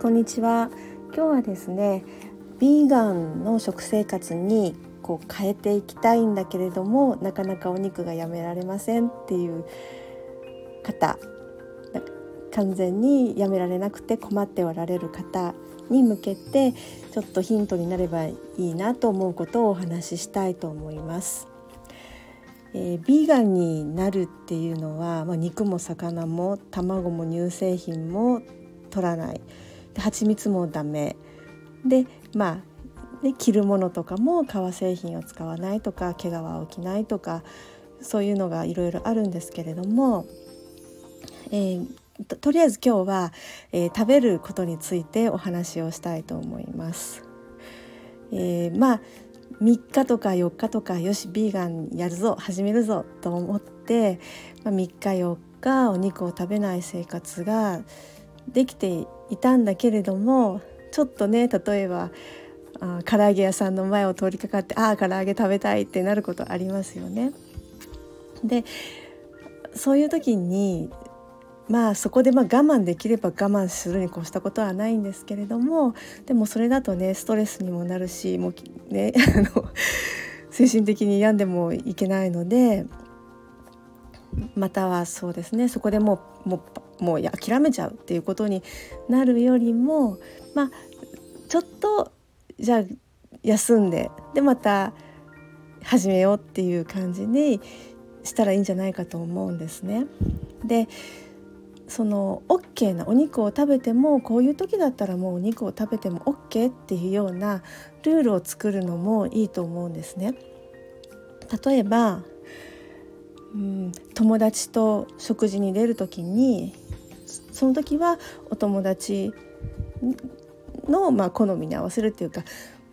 こんにちは今日はですねビーガンの食生活にこう変えていきたいんだけれどもなかなかお肉がやめられませんっていう方完全にやめられなくて困っておられる方に向けてちょっとヒントになればいいなと思うことをお話ししたいと思います。えー、ビーガンになるっていうのは、まあ、肉も魚も卵も乳製品も取らない蜂蜜もダメでまあで着るものとかも革製品を使わないとか毛皮を着ないとかそういうのがいろいろあるんですけれども、えー、ととりあえず今日は、えー、食べることについてお話をしたいと思います。えー、まあ3日とか4日とかよしビーガンやるぞ始めるぞと思って、まあ、3日4日お肉を食べない生活ができていたんだけれどもちょっとね例えばあ唐揚げ屋さんの前を通りかかってああ唐揚げ食べたいってなることありますよね。でそういう時にまあそこでまあ我慢できれば我慢するに越したことはないんですけれどもでもそれだとねストレスにもなるしもうね あの精神的に病んでもいけないのでまたはそうですねそこでもうもうもう諦めちゃうっていうことになるよりもまあちょっとじゃあ休んででまた始めようっていう感じにしたらいいんじゃないかと思うんですね。でその OK なお肉を食べてもこういう時だったらもうお肉を食べても OK っていうようなルールを作るのもいいと思うんですね。例えばうん、友達と食事に出る時にその時はお友達の、まあ、好みに合わせるっていうか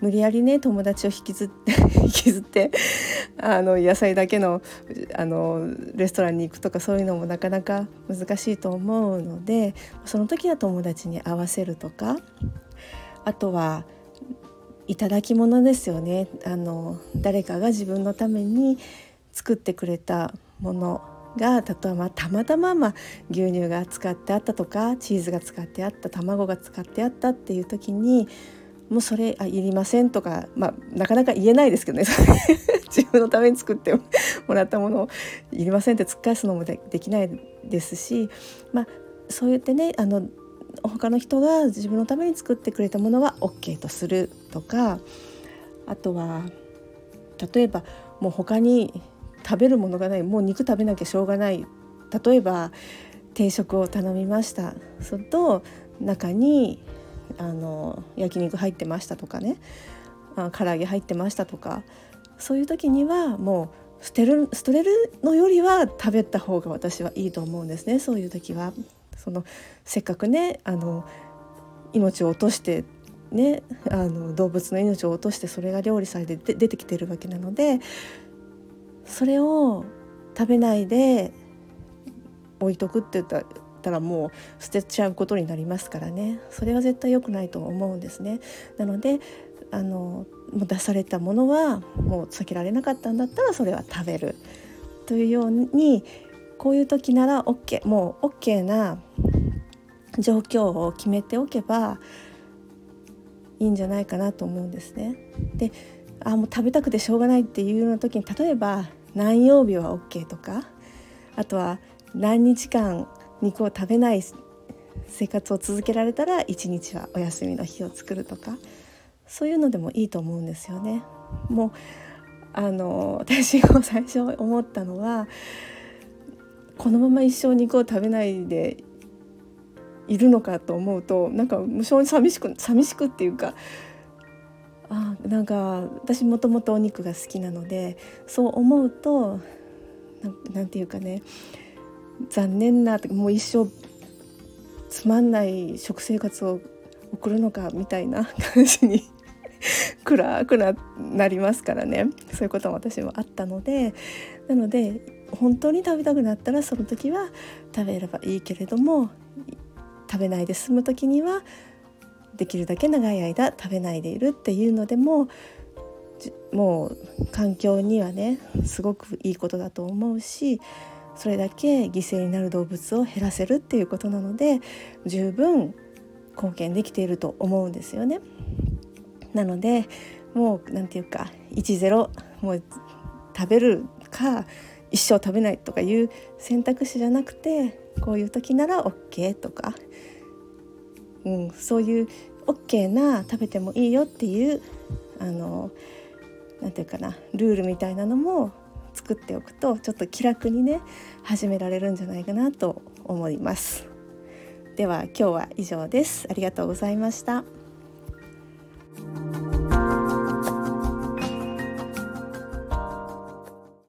無理やりね友達を引きずって 引きずってあの野菜だけのあのレストランに行くとかそういうのもなかなか難しいと思うのでその時は友達に合わせるとかあとはいただき物ですよね。あの誰かが自分のために作ってくれたもの。が例えばたまたまま牛乳が使ってあったとかチーズが使ってあった卵が使ってあったっていう時にもうそれあいりませんとか、まあ、なかなか言えないですけどね。自分のために作ってもらったものをいりませんって突っ返すのもできないですし、まあ、そう言ってねあの他の人が自分のために作ってくれたものは OK とするとかあとは例えばもう他に食べるものがないもう肉食べなきゃしょうがない。例えば定食を頼みました。すると中にあの焼肉入ってましたとかね。あ唐揚げ入ってましたとか。そういう時にはもう捨てる捨てるのよりは食べた方が私はいいと思うんですね。そういう時は。そのせっかくねあの命を落としてねあの動物の命を落としてそれが料理されて出てきてるわけなのでそれを食べないで置いとくって言ったらもう捨てちゃうことになりますからねそれは絶対良くないと思うんですね。なのであの出されたものはもう避けられなかったんだったらそれは食べるというようにこういう時なら OK もう OK な状況を決めておけばいいんじゃないかなと思うんですね。であもう食べたくてしょうがないっていうような時に例えば何曜日は OK とかあとは何日間肉を食べない生活を続けられたら1日はお休みの日を作るとかそういうのでもいいと思うんですよね。もうあの私が最初思ったのはこのまま一生肉を食べないでいるのかと思うとなんか無性に寂しく寂しくっていうかあなんか私もともとお肉が好きなのでそう思うと何て言うかね残念なもう一生つまんない食生活を送るのかみたいな感じに暗くななりますからね。そういうことも私もあったのでなので本当に食べたくなったらその時は食べればいいけれども食べないで済む時にはできるだけ長い間食べないでいるっていうのでももう環境にはねすごくいいことだと思うしそれだけ犠牲になる動物を減らせるっていうことなので十分貢献できていると思うんですよね。なのでもう何て言うか10もう食べるか一生食べないとかいう選択肢じゃなくてこういう時なら OK とか、うん、そういう OK な食べてもいいよっていうあのなて言うかなルールみたいなのも作っておくとちょっと気楽にね始められるんじゃないかなと思います。では今日は以上です。ありがとうございました。